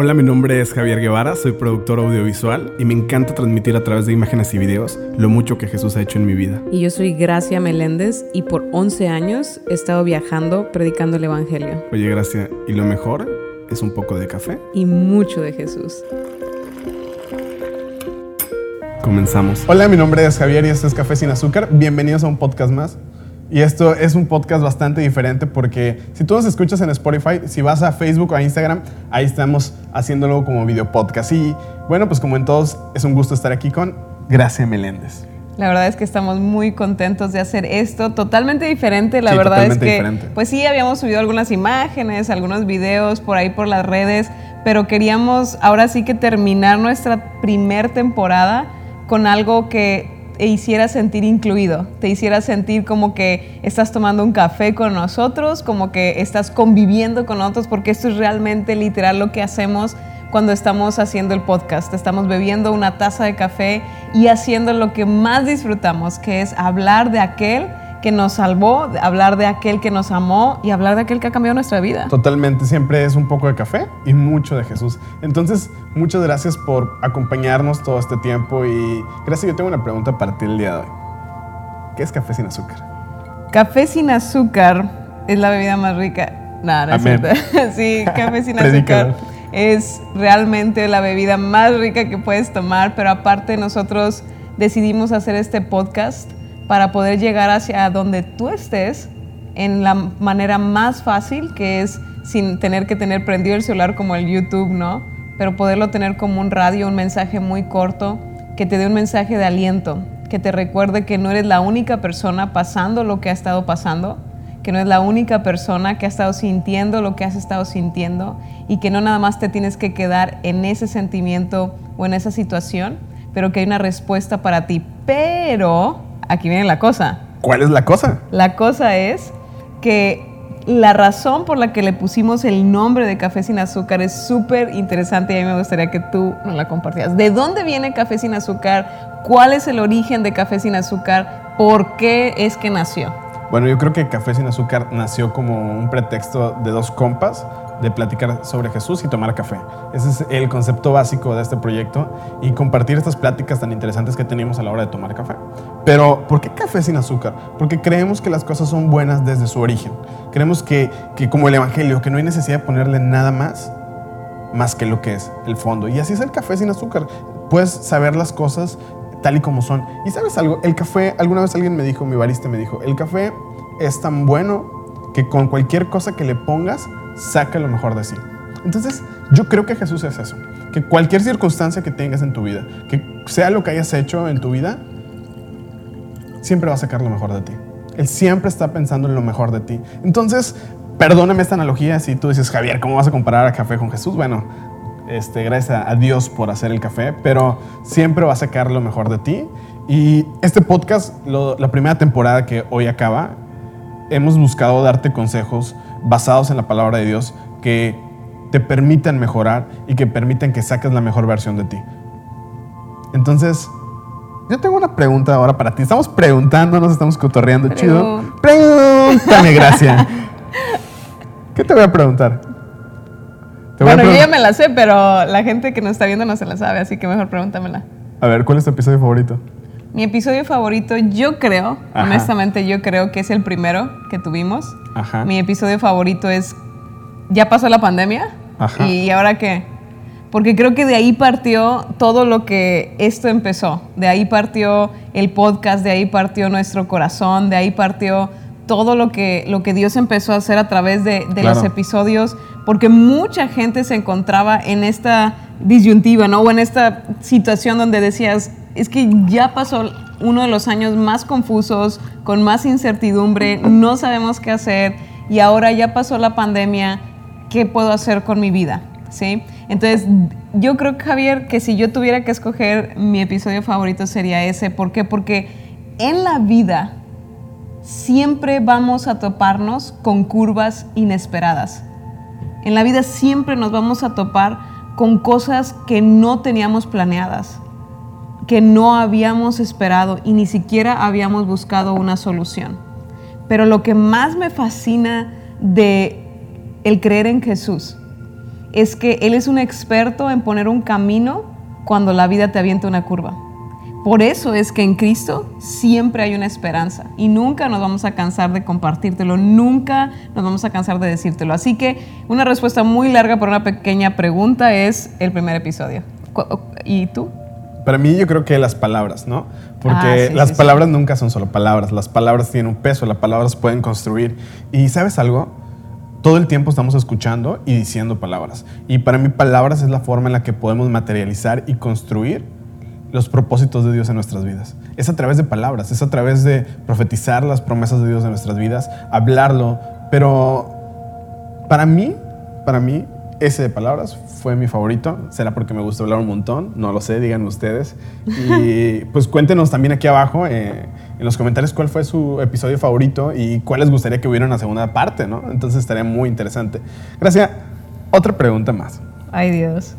Hola, mi nombre es Javier Guevara, soy productor audiovisual y me encanta transmitir a través de imágenes y videos lo mucho que Jesús ha hecho en mi vida. Y yo soy Gracia Meléndez y por 11 años he estado viajando predicando el Evangelio. Oye, Gracia, ¿y lo mejor es un poco de café? Y mucho de Jesús. Comenzamos. Hola, mi nombre es Javier y este es Café sin Azúcar. Bienvenidos a un podcast más. Y esto es un podcast bastante diferente porque si tú nos escuchas en Spotify, si vas a Facebook o a Instagram, ahí estamos haciéndolo como video podcast. Y bueno, pues como en todos, es un gusto estar aquí con Gracia Meléndez. La verdad es que estamos muy contentos de hacer esto totalmente diferente. La Sí, verdad es que, diferente. pues sí, habíamos subido algunas imágenes, algunos videos por ahí por las redes, pero queríamos ahora sí que terminar nuestra primer temporada con algo que te hiciera sentir incluido, te hiciera sentir como que estás tomando un café con nosotros, como que estás conviviendo con otros, porque esto es realmente literal lo que hacemos cuando estamos haciendo el podcast. Estamos bebiendo una taza de café y haciendo lo que más disfrutamos, que es hablar de aquel que nos salvó, hablar de aquel que nos amó y hablar de aquel que ha cambiado nuestra vida. Totalmente, siempre es un poco de café y mucho de Jesús. Entonces, muchas gracias por acompañarnos todo este tiempo y gracias, yo tengo una pregunta para ti el día de hoy. ¿Qué es café sin azúcar? Café sin azúcar es la bebida más rica. No, no es Amén. cierto. Sí, café sin azúcar es realmente la bebida más rica que puedes tomar, pero aparte nosotros decidimos hacer este podcast para poder llegar hacia donde tú estés en la manera más fácil, que es sin tener que tener prendido el celular como el YouTube, ¿no? Pero poderlo tener como un radio, un mensaje muy corto, que te dé un mensaje de aliento, que te recuerde que no eres la única persona pasando lo que ha estado pasando, que no es la única persona que ha estado sintiendo lo que has estado sintiendo y que no nada más te tienes que quedar en ese sentimiento o en esa situación, pero que hay una respuesta para ti. Pero, aquí viene la cosa, ¿Cuál es la cosa? la cosa es que la razón por la que le pusimos el nombre de Café sin Azúcar es súper interesante y a mí me gustaría que tú nos la compartieras. ¿De dónde viene Café sin Azúcar? ¿Cuál es el origen de Café sin Azúcar? ¿Por qué es que nació? Bueno, yo creo que Café sin Azúcar nació como un pretexto de dos compas de platicar sobre Jesús y tomar café. Ese es el concepto básico de este proyecto y compartir estas pláticas tan interesantes que teníamos a la hora de tomar café. Pero, ¿por qué café sin azúcar? Porque creemos que las cosas son buenas desde su origen. Creemos que, que como el Evangelio, que no hay necesidad de ponerle nada más más que lo que es el fondo. Y así es el café sin azúcar. Puedes saber las cosas tal y como son. Y sabes algo, el café, alguna vez alguien me dijo, mi barista me dijo, el café es tan bueno que con cualquier cosa que le pongas, saca lo mejor de sí. Entonces, yo creo que Jesús es eso. Que cualquier circunstancia que tengas en tu vida, que sea lo que hayas hecho en tu vida, siempre va a sacar lo mejor de ti. Él siempre está pensando en lo mejor de ti. Entonces, perdóname esta analogía si tú dices, Javier, ¿cómo vas a comparar a café con Jesús? Bueno, este, gracias a Dios por hacer el café, pero siempre va a sacar lo mejor de ti. Y este podcast, la primera temporada que hoy acaba, hemos buscado darte consejos basados en la palabra de Dios que te permitan mejorar y que permitan que saques la mejor versión de ti. Entonces, yo tengo una pregunta ahora para ti. Estamos preguntando, nos estamos cotorreando, chido. Pregúntame, gracia. ¿Qué te voy a preguntar? Te Bueno, yo pregun- ya me la sé, pero la gente que nos está viendo no se la sabe, así que mejor pregúntamela. A ver, ¿cuál es tu episodio favorito? Mi episodio favorito, yo creo, Ajá. honestamente, yo creo que es el primero que tuvimos. Ajá. Mi episodio favorito es ¿Ya pasó la pandemia? Ajá. ¿Y ahora qué? Porque creo que de ahí partió todo lo que esto empezó. De ahí partió el podcast, de ahí partió nuestro corazón, de ahí partió todo lo que, lo que Dios empezó a hacer a través de, de Claro. los episodios, porque mucha gente se encontraba en esta disyuntiva, ¿no? O en esta situación donde decías, es que ya pasó uno de los años más confusos, con más incertidumbre, no sabemos qué hacer, y ahora ya pasó la pandemia, ¿qué puedo hacer con mi vida? ¿Sí? Entonces, yo creo, Javier, que si yo tuviera que escoger mi episodio favorito sería ese. ¿Por qué? Porque en la vida siempre vamos a toparnos con curvas inesperadas. En la vida siempre nos vamos a topar con cosas que no teníamos planeadas, que no habíamos esperado y ni siquiera habíamos buscado una solución. Pero lo que más me fascina de el creer en Jesús es que Él es un experto en poner un camino cuando la vida te avienta una curva. Por eso es que en Cristo siempre hay una esperanza y nunca nos vamos a cansar de compartírtelo, nunca nos vamos a cansar de decírtelo. Así que una respuesta muy larga por una pequeña pregunta es el primer episodio. ¿Y tú? Para mí yo creo que las palabras, ¿no? Porque Ah, sí, las sí, palabras nunca son solo palabras, las palabras tienen un peso, las palabras pueden construir. Y sabes algo, todo el tiempo estamos escuchando y diciendo palabras. Y para mí palabras es la forma en la que podemos materializar y construir los propósitos de Dios en nuestras vidas. Es a través de palabras, es a través de profetizar las promesas de Dios en nuestras vidas, hablarlo. Pero para mí, para mí, ese de palabras fue mi favorito. Será porque me gusta hablar un montón, no lo sé, díganme ustedes. Y pues cuéntenos también aquí abajo eh, en los comentarios cuál fue su episodio favorito y cuál les gustaría que hubiera una segunda parte, ¿no? Entonces estaría muy interesante. Gracias. Otra pregunta más. Ay Dios,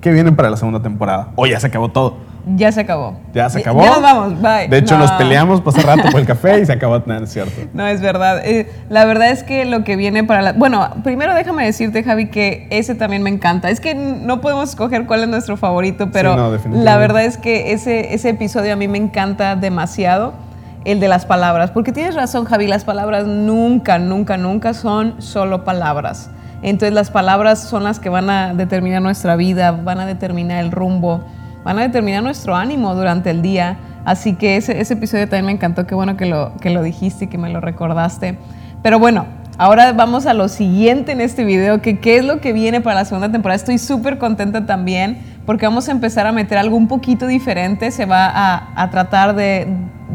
¿Qué viene para la segunda temporada? O ya se acabó todo. Ya se acabó. Ya se acabó. Ya nos vamos, bye. De hecho, No. nos peleamos pasar rato por el café y se acabó, no, es cierto. No, es verdad. Eh, la verdad es que lo que viene para la... Bueno, primero déjame decirte, Javi, que ese también me encanta. Es que no podemos escoger cuál es nuestro favorito, pero no, la verdad es que ese, ese episodio a mí me encanta demasiado, el de las palabras. Porque tienes razón, Javi, las palabras nunca, nunca, nunca son solo palabras. Entonces las palabras son las que van a determinar nuestra vida, van a determinar el rumbo, van a determinar nuestro ánimo durante el día. Así que ese, ese episodio también me encantó, qué bueno que lo, que lo dijiste y que me lo recordaste. Pero bueno, ahora vamos a lo siguiente en este video, que qué es lo que viene para la segunda temporada. Estoy súper contenta también porque vamos a empezar a meter algo un poquito diferente, se va a, a tratar de,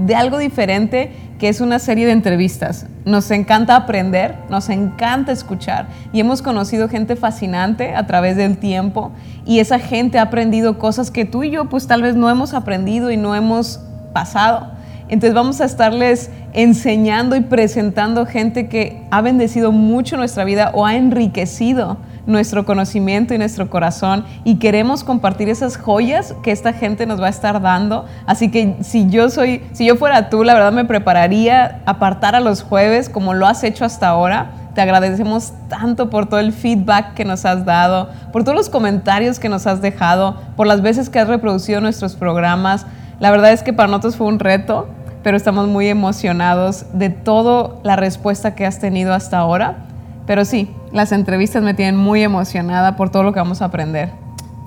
de algo diferente que es una serie de entrevistas. Nos encanta aprender, nos encanta escuchar y hemos conocido gente fascinante a través del tiempo y esa gente ha aprendido cosas que tú y yo pues tal vez no hemos aprendido y no hemos pasado. Entonces vamos a estarles enseñando y presentando gente que ha bendecido mucho nuestra vida o ha enriquecido nuestro conocimiento y nuestro corazón y queremos compartir esas joyas que esta gente nos va a estar dando. Así que si yo soy, si yo fuera tú, la verdad me prepararía apartar a los jueves como lo has hecho hasta ahora. Te agradecemos tanto por todo el feedback que nos has dado, por todos los comentarios que nos has dejado, por las veces que has reproducido nuestros programas. La verdad es que para nosotros fue un reto, pero estamos muy emocionados de toda la respuesta que has tenido hasta ahora. Pero sí, las entrevistas me tienen muy emocionada por todo lo que vamos a aprender.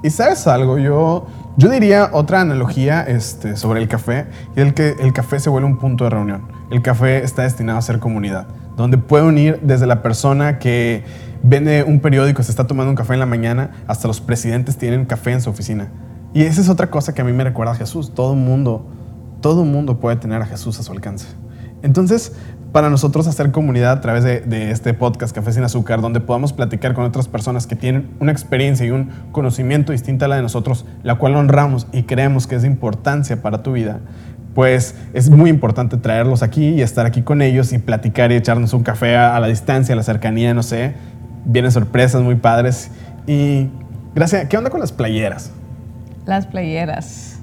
Y sabes algo, yo, yo diría otra analogía este, sobre el café, y el que el café se vuelve un punto de reunión. El café está destinado a ser comunidad, donde puede unir desde la persona que vende un periódico, se está tomando un café en la mañana, hasta los presidentes tienen café en su oficina. Y esa es otra cosa que a mí me recuerda a Jesús. Todo mundo, todo mundo puede tener a Jesús a su alcance. Entonces, para nosotros hacer comunidad a través de, este podcast Café sin Azúcar, donde podamos platicar con otras personas que tienen una experiencia y un conocimiento distinto a la de nosotros, la cual honramos y creemos que es de importancia para tu vida, pues es muy importante traerlos aquí y estar aquí con ellos y platicar y echarnos un café a, a la distancia, a la cercanía, no sé. Vienen sorpresas muy padres. Y gracias, ¿qué onda con las playeras? Las playeras.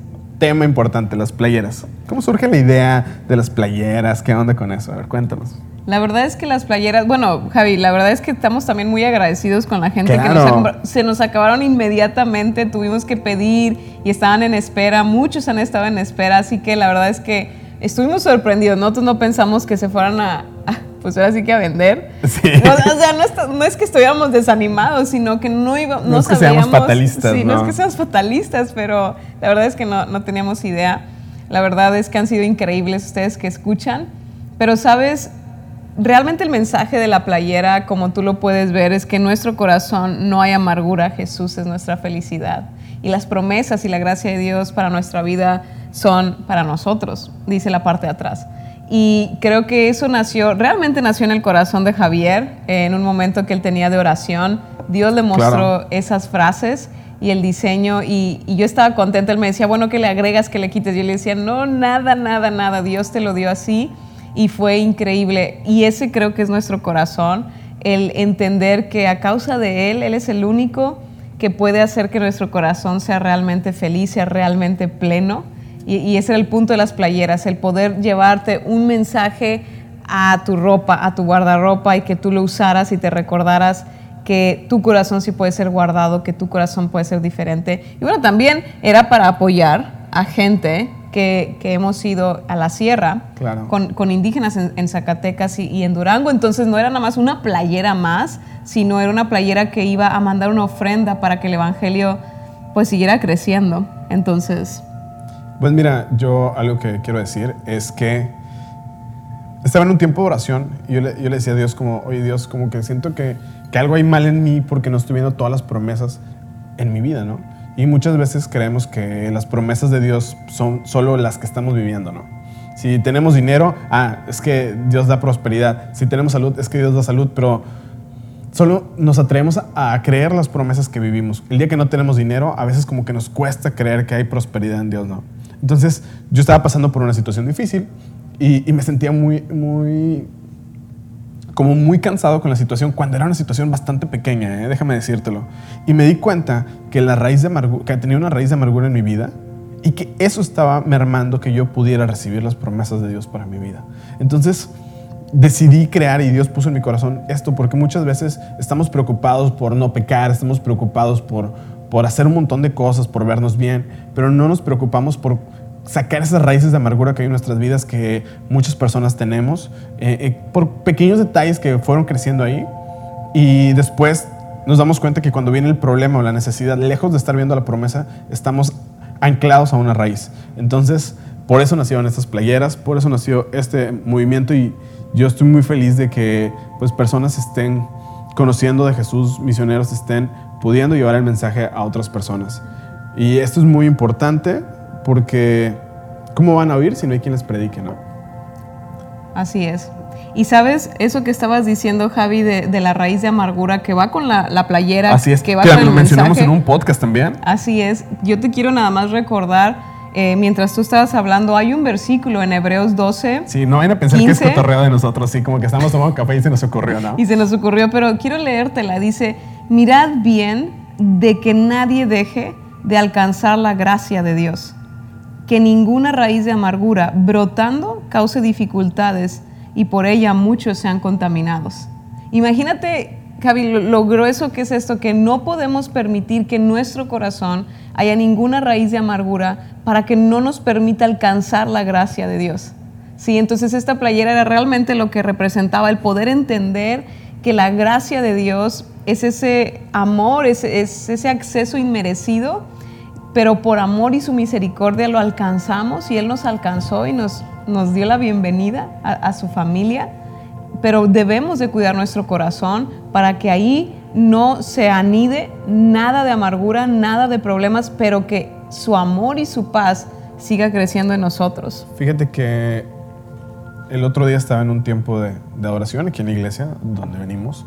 Tema importante, las playeras. ¿Cómo surge la idea de las playeras? ¿Qué onda con eso? A ver, cuéntanos. La verdad es que las playeras, bueno, Javi, la verdad es que estamos también muy agradecidos con la gente Claro. que nos ha comprado. Se nos acabaron inmediatamente, tuvimos que pedir y estaban en espera, muchos han estado en espera, así que la verdad es que estuvimos sorprendidos. Nosotros no pensamos que se fueran a, pues ahora sí que a vender. Sí. No, o sea, no, está- no es que estuviéramos desanimados, sino que no iba, no, No es que seamos fatalistas, Sí, no. es que seamos fatalistas, pero la verdad es que no, no teníamos idea. La verdad es que han sido increíbles ustedes que escuchan. Pero sabes, realmente el mensaje de la playera, como tú lo puedes ver, es que en nuestro corazón no hay amargura, Jesús es nuestra felicidad. Y las promesas y la gracia de Dios para nuestra vida son para nosotros, dice la parte de atrás. Y creo que eso nació, realmente nació en el corazón de Javier, eh, en un momento que él tenía de oración. Dios le mostró Claro. esas frases y el diseño y, y yo estaba contenta. Él me decía, bueno, que le agregas, que le quites. Yo le decía, no, nada, nada, nada. Dios te lo dio así y fue increíble. Y ese creo que es nuestro corazón, el entender que a causa de Él, Él es el único que puede hacer que nuestro corazón sea realmente feliz, sea realmente pleno. Y, y ese era el punto de las playeras, el poder llevarte un mensaje a tu ropa, a tu guardarropa y que tú lo usaras y te recordaras que tu corazón sí puede ser guardado, que tu corazón puede ser diferente. Y bueno, también era para apoyar a gente que, que hemos ido a la sierra Claro. con, con indígenas en, en Zacatecas y, y en Durango. Entonces no era nada más una playera más, sino era una playera que iba a mandar una ofrenda para que el Evangelio pues siguiera creciendo. Entonces, Pues mira, yo algo que quiero decir es que estaba en un tiempo de oración y yo le, decía a Dios como, oye Dios, como que siento que, que algo hay mal en mí porque no estoy viendo todas las promesas en mi vida, ¿no? Y muchas veces creemos que las promesas de Dios son solo las que estamos viviendo, ¿no? Si tenemos dinero, ah, es que Dios da prosperidad. Si tenemos salud, es que Dios da salud, pero solo nos atrevemos a, a creer las promesas que vivimos. El día que no tenemos dinero, a veces como que nos cuesta creer que hay prosperidad en Dios, ¿no? Entonces, yo estaba pasando por una situación difícil y, me sentía muy, muy, como muy cansado con la situación cuando era una situación bastante pequeña, ¿eh? déjame decírtelo. Y me di cuenta que la raíz de amargura, que tenía una raíz de amargura en mi vida y que eso estaba mermando que yo pudiera recibir las promesas de Dios para mi vida. Entonces, decidí crear y Dios puso en mi corazón esto porque muchas veces estamos preocupados por no pecar, estamos preocupados por, por hacer un montón de cosas, por vernos bien, pero no nos preocupamos por sacar esas raíces de amargura que hay en nuestras vidas que muchas personas tenemos, eh, eh, por pequeños detalles que fueron creciendo ahí y después nos damos cuenta que cuando viene el problema o la necesidad, lejos de estar viendo la promesa, estamos anclados a una raíz. Entonces, por eso nacieron estas playeras, por eso nació este movimiento y yo estoy muy feliz de que pues, personas estén conociendo de Jesús, misioneros estén pudiendo llevar el mensaje a otras personas. Y esto es muy importante porque ¿cómo van a oír si no hay quien les predique, no? así es. Y sabes, eso que estabas diciendo, Javi, de, de la raíz de amargura que va con la, la playera, Así es, que va que con el lo mencionamos mensaje. en un podcast también. Así es. Yo te quiero nada más recordar, eh, mientras tú estabas hablando, hay un versículo en Hebreos 12 Sí, no vayan a pensar que 15. es cotorreo de nosotros, sí, como que estamos tomando café y se nos ocurrió, ¿no? y se nos ocurrió, pero quiero leértela. Dice, mirad bien de que nadie deje de alcanzar la gracia de Dios, que ninguna raíz de amargura brotando cause dificultades y por ella muchos sean contaminados. Imagínate, Javi, lo, lo grueso que es esto, que no podemos permitir que en nuestro corazón haya ninguna raíz de amargura para que no nos permita alcanzar la gracia de Dios. Sí, entonces esta playera era realmente lo que representaba el poder entender que la gracia de Dios es ese amor, es, es ese acceso inmerecido, pero por amor y su misericordia lo alcanzamos y Él nos alcanzó y nos, nos dio la bienvenida a su familia, pero debemos de cuidar nuestro corazón para que ahí no se anide nada de amargura, nada de problemas, pero que su amor y su paz siga creciendo en nosotros. Fíjate que el otro día estaba en un tiempo de, de adoración aquí en la iglesia, donde venimos.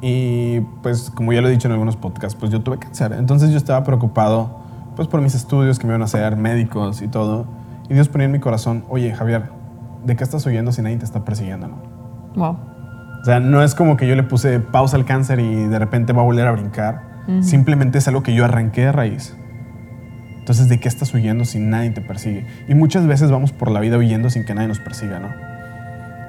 Y, pues como ya lo he dicho en algunos podcasts, pues yo tuve cáncer. Entonces yo estaba preocupado pues por mis estudios que me iban a hacer, médicos y todo. Y Dios ponía en mi corazón, oye Javier, ¿de qué estás huyendo si nadie te está persiguiendo? Wow. O sea, no es como que yo le puse pausa al cáncer y de repente va a volver a brincar. Simplemente es algo que yo arranqué de raíz. Entonces, ¿de qué estás huyendo si nadie te persigue? Y muchas veces vamos por la vida huyendo sin que nadie nos persiga, ¿no?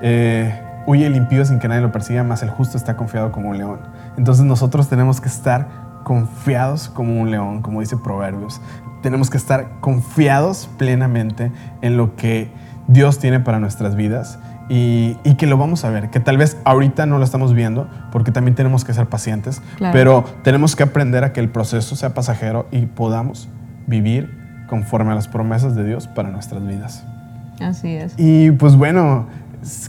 Eh, huye el impío sin que nadie lo persiga, más el justo está confiado como un león. Entonces nosotros tenemos que estar confiados como un león, como dice Proverbios. Tenemos que estar confiados plenamente en lo que Dios tiene para nuestras vidas y, y, que lo vamos a ver, que tal vez ahorita no lo estamos viendo porque también tenemos que ser pacientes, Claro. pero tenemos que aprender a que el proceso sea pasajero y podamos vivir conforme a las promesas de Dios para nuestras vidas. Así es. Y pues bueno,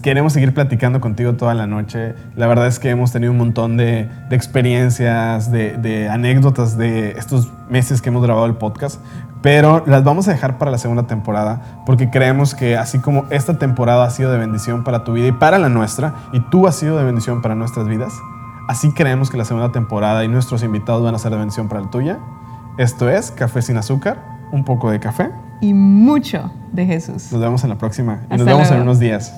queremos seguir platicando contigo toda la noche. La verdad es que hemos tenido un montón de, de experiencias, de, de anécdotas de estos meses que hemos grabado el podcast, pero las vamos a dejar para la segunda temporada porque creemos que así como esta temporada ha sido de bendición para tu vida y para la nuestra, y tú has sido de bendición para nuestras vidas, así creemos que la segunda temporada y nuestros invitados van a ser de bendición para la tuya. Esto es Café sin azúcar, un poco de café. Y mucho de Jesús. Nos vemos en la próxima y nos vemos en unos días.